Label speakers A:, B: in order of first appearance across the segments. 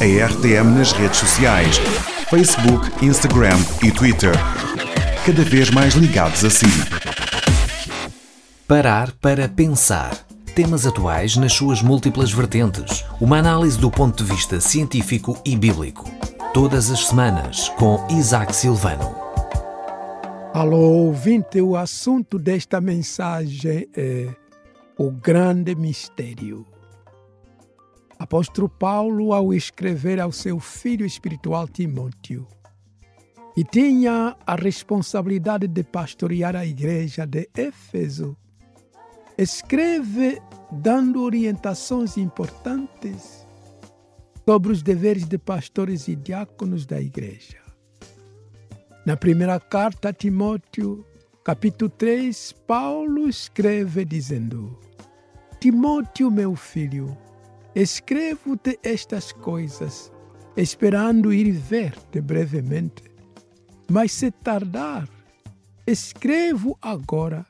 A: a RTM nas redes sociais: Facebook, Instagram e Twitter. Cada vez mais ligados a si.
B: Parar para pensar. Temas atuais nas suas múltiplas vertentes. Uma análise do ponto de vista científico e bíblico. Todas as semanas, com Isaac Silvano.
C: Alô, ouvinte, o assunto desta mensagem é o grande mistério. Apóstolo Paulo, ao escrever ao seu filho espiritual Timóteo, e tinha a responsabilidade de pastorear a igreja de Éfeso, escreve dando orientações importantes sobre os deveres de pastores e diáconos da igreja. Na primeira carta a Timóteo, capítulo 3, Paulo escreve dizendo: Timóteo, meu filho, escrevo-te estas coisas, esperando ir ver-te brevemente. Mas se tardar, escrevo agora,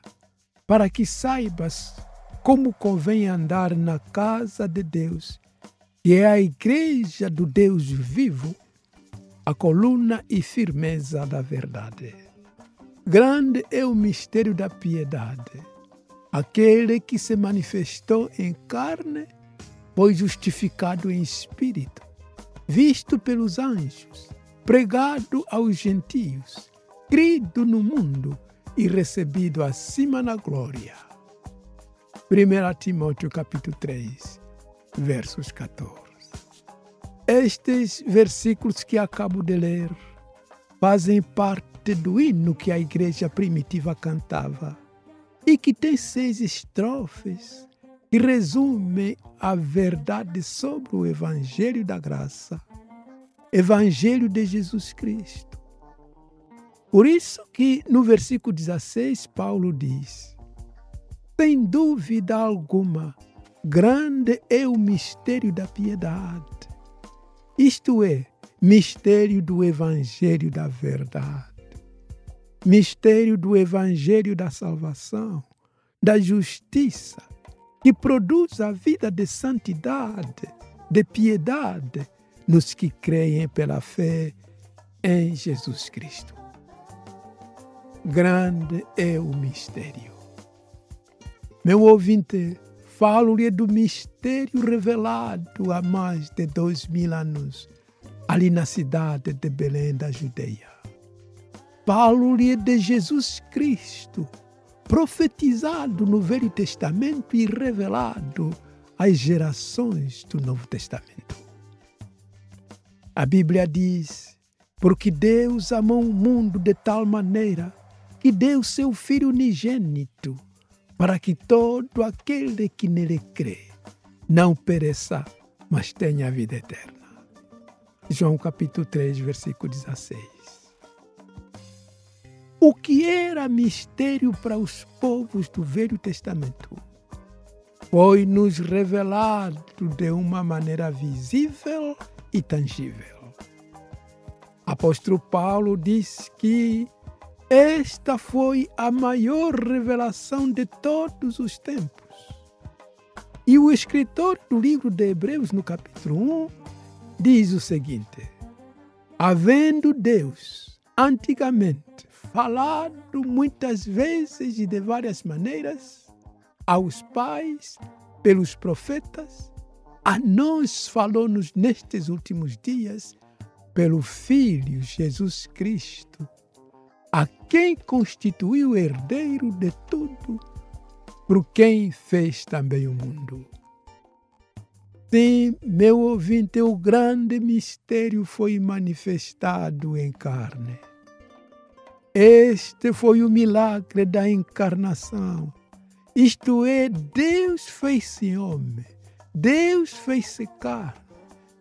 C: para que saibas como convém andar na casa de Deus, que é a igreja do Deus vivo, a coluna e firmeza da verdade. Grande é o mistério da piedade. Aquele que se manifestou em carne foi justificado em espírito, visto pelos anjos, pregado aos gentios, crido no mundo e recebido acima na glória. 1 Timóteo capítulo 3, versos 14. Estes versículos que acabo de ler fazem parte do hino que a igreja primitiva cantava e que tem seis estrofes que resumem a verdade sobre o Evangelho da Graça, Evangelho de Jesus Cristo. Por isso que no versículo 16 Paulo diz: sem dúvida alguma, grande é o mistério da piedade. Isto é, mistério do Evangelho da verdade. Mistério do Evangelho da salvação, da justiça, que produz a vida de santidade, de piedade nos que creem pela fé em Jesus Cristo. Grande é o mistério. Meu ouvinte, falo-lhe do mistério revelado há mais de dois mil anos, ali na cidade de Belém da Judeia. Falo-lhe de Jesus Cristo, profetizado no Velho Testamento e revelado às gerações do Novo Testamento. A Bíblia diz: Porque Deus amou o mundo de tal maneira que deu seu Filho unigênito para que todo aquele que nele crê não pereça, mas tenha a vida eterna. João capítulo 3, versículo 16. O que era mistério para os povos do Velho Testamento foi nos revelado de uma maneira visível e tangível. Apóstolo Paulo diz que esta foi a maior revelação de todos os tempos. E o escritor do livro de Hebreus, no capítulo 1, diz o seguinte: Havendo Deus antigamente falado muitas vezes e de várias maneiras aos pais pelos profetas, a nós falou-nos nestes últimos dias pelo Filho Jesus Cristo a quem constituiu herdeiro de tudo, por quem fez também o mundo. Sim, meu ouvinte, o grande mistério foi manifestado em carne. Este foi o milagre da encarnação. Isto é, Deus fez-se homem, Deus fez-se carne,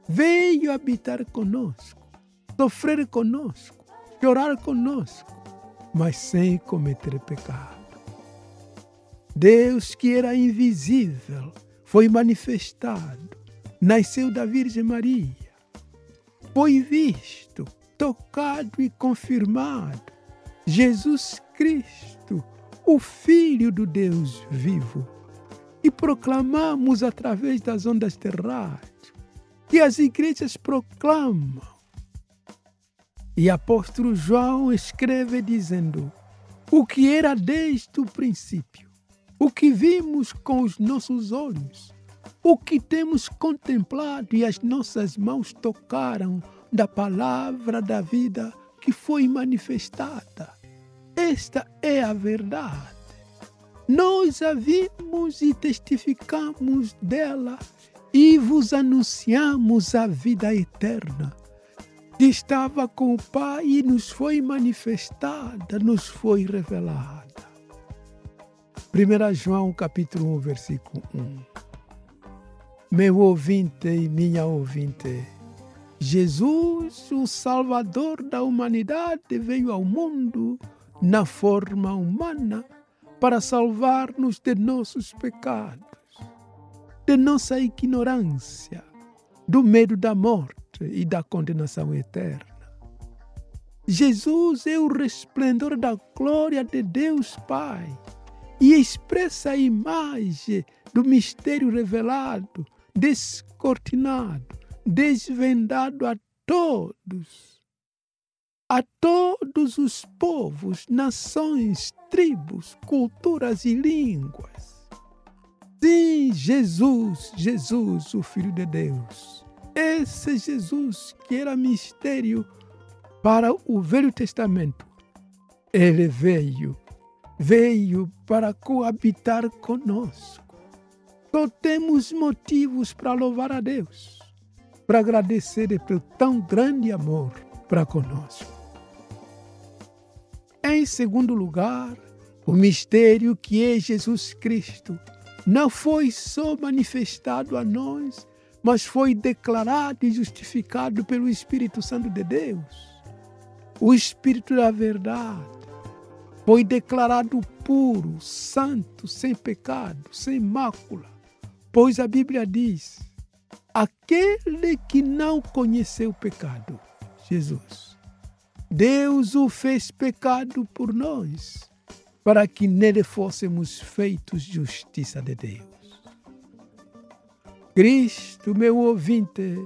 C: veio habitar conosco, sofrer conosco, chorar conosco, mas sem cometer pecado. Deus que era invisível foi manifestado, nasceu da Virgem Maria, foi visto, tocado e confirmado. Jesus Cristo, o Filho do Deus vivo, e proclamamos através das ondas de rádio, que as igrejas proclamam. E apóstolo João escreve dizendo: o que era desde o princípio, o que vimos com os nossos olhos, o que temos contemplado e as nossas mãos tocaram da palavra da vida que foi manifestada. Esta é a verdade. Nós a vimos e testificamos dela e vos anunciamos a vida eterna estava com o Pai e nos foi manifestada, nos foi revelada. 1 João capítulo 1, versículo 1. Meu ouvinte e minha ouvinte, Jesus, o Salvador da humanidade, veio ao mundo na forma humana para salvar-nos de nossos pecados, de nossa ignorância, do medo da morte e da condenação eterna. Jesus é o resplendor da glória de Deus Pai e expressa a imagem do mistério revelado, descortinado, desvendado a todos, a todos os povos, nações, tribos, culturas e línguas. Sim, Jesus, Jesus, o Filho de Deus esse Jesus que era mistério para o Velho Testamento, ele veio, veio para coabitar conosco. Só temos motivos para louvar a Deus, para agradecer pelo tão grande amor para conosco. Em segundo lugar, o mistério que é Jesus Cristo não foi só manifestado a nós mas foi declarado e justificado pelo Espírito Santo de Deus. O Espírito da verdade foi declarado puro, santo, sem pecado, sem mácula, pois a Bíblia diz: aquele que não conheceu o pecado, Jesus, Deus o fez pecado por nós, para que nele fôssemos feitos justiça de Deus. Cristo, meu ouvinte,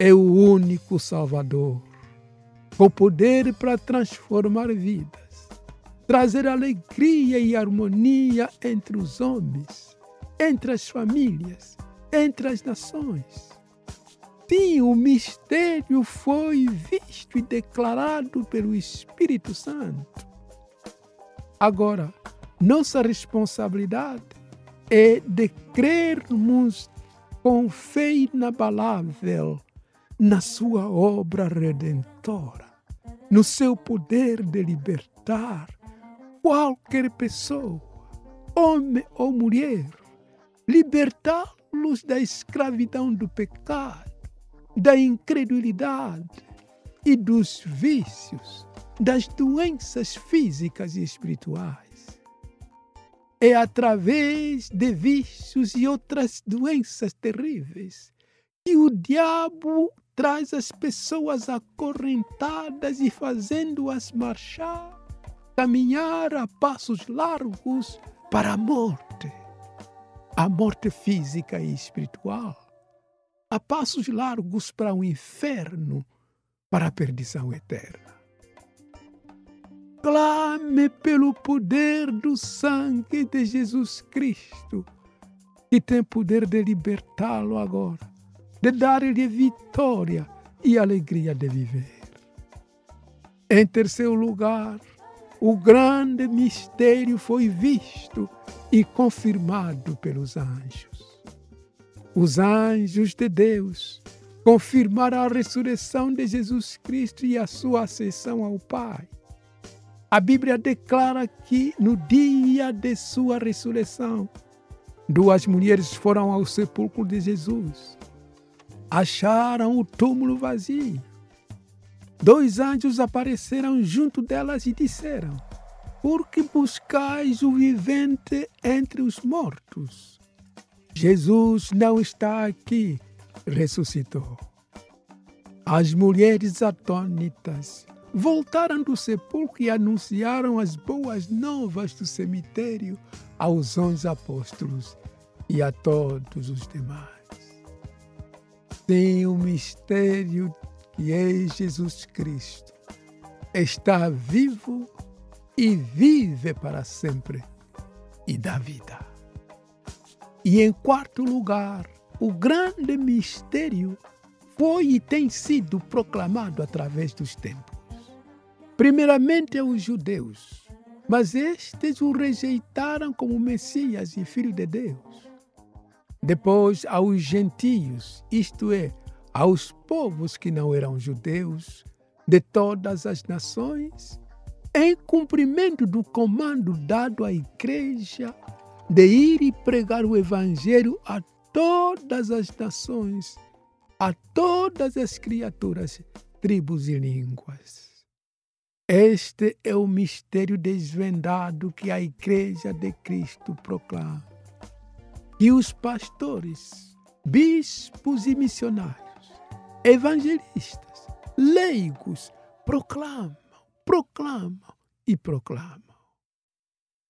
C: é o único Salvador, com poder para transformar vidas, trazer alegria e harmonia entre os homens, entre as famílias, entre as nações. Sim, o mistério foi visto e declarado pelo Espírito Santo. Agora, nossa responsabilidade é de crermos com fé inabalável na sua obra redentora, no seu poder de libertar qualquer pessoa, homem ou mulher, libertá-los da escravidão do pecado, da incredulidade e dos vícios, das doenças físicas e espirituais. É através de vícios e outras doenças terríveis que o diabo traz as pessoas acorrentadas e fazendo-as marchar, caminhar a passos largos para a morte, a morte física e espiritual, a passos largos para o inferno, para a perdição eterna. Clame pelo poder do sangue de Jesus Cristo, que tem poder de libertá-lo agora, de dar-lhe vitória e alegria de viver. Em terceiro lugar, o grande mistério foi visto e confirmado pelos anjos. Os anjos de Deus confirmaram a ressurreição de Jesus Cristo e a sua ascensão ao Pai. A Bíblia declara que no dia de sua ressurreição, duas mulheres foram ao sepulcro de Jesus. Acharam o túmulo vazio. Dois anjos apareceram junto delas e disseram: Por que buscais o vivente entre os mortos? Jesus não está aqui, ressuscitou. As mulheres atônitas voltaram do sepulcro e anunciaram as boas novas do cemitério aos onze apóstolos e a todos os demais. Sim, o mistério que é Jesus Cristo está vivo e vive para sempre e dá vida. E em quarto lugar, o grande mistério foi e tem sido proclamado através dos tempos. Primeiramente aos judeus, mas estes o rejeitaram como Messias e Filho de Deus. Depois aos gentios, isto é, aos povos que não eram judeus, de todas as nações, em cumprimento do comando dado à igreja de ir e pregar o evangelho a todas as nações, a todas as criaturas, tribos e línguas. Este é o mistério desvendado que a Igreja de Cristo proclama. E os pastores, bispos e missionários, evangelistas, leigos, proclamam, proclamam e proclamam.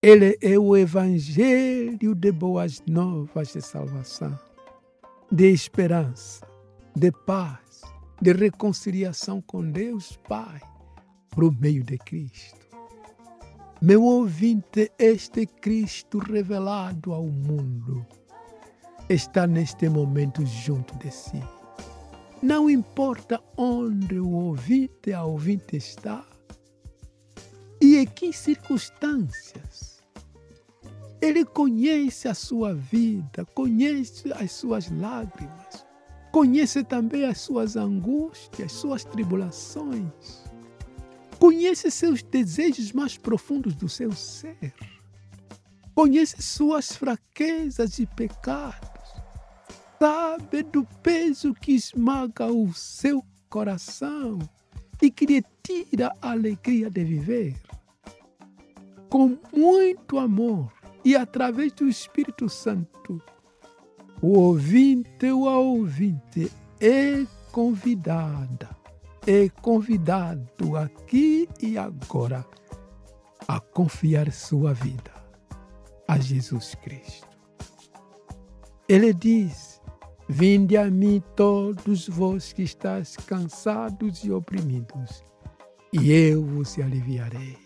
C: Ele é o evangelho de boas novas de salvação, de esperança, de paz, de reconciliação com Deus Pai por meio de Cristo. Meu ouvinte, este Cristo revelado ao mundo está neste momento junto de si. Não importa onde o ouvinte, a ouvinte está e em que circunstâncias. Ele conhece a sua vida, conhece as suas lágrimas, conhece também as suas angústias, suas tribulações Conhece seus desejos mais profundos do seu ser. Conhece suas fraquezas e pecados. Sabe do peso que esmaga o seu coração e que lhe tira a alegria de viver. Com muito amor e através do Espírito Santo, o ouvinte ou a ouvinte é convidada é convidado aqui e agora a confiar sua vida a Jesus Cristo. Ele diz: Vinde a mim todos vós que estáis cansados e oprimidos, e eu vos aliviarei.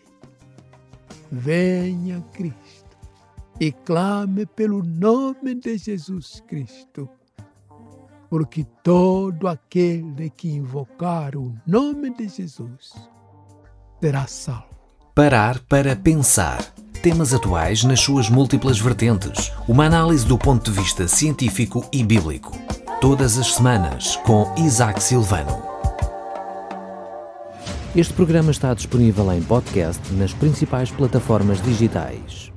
C: Venha Cristo e clame pelo nome de Jesus Cristo porque todo aquele que invocar o nome de Jesus será salvo.
B: Parar para pensar. Temas atuais nas suas múltiplas vertentes. Uma análise do ponto de vista científico e bíblico. Todas as semanas, com Isaac Silvano. Este programa está disponível em podcast nas principais plataformas digitais.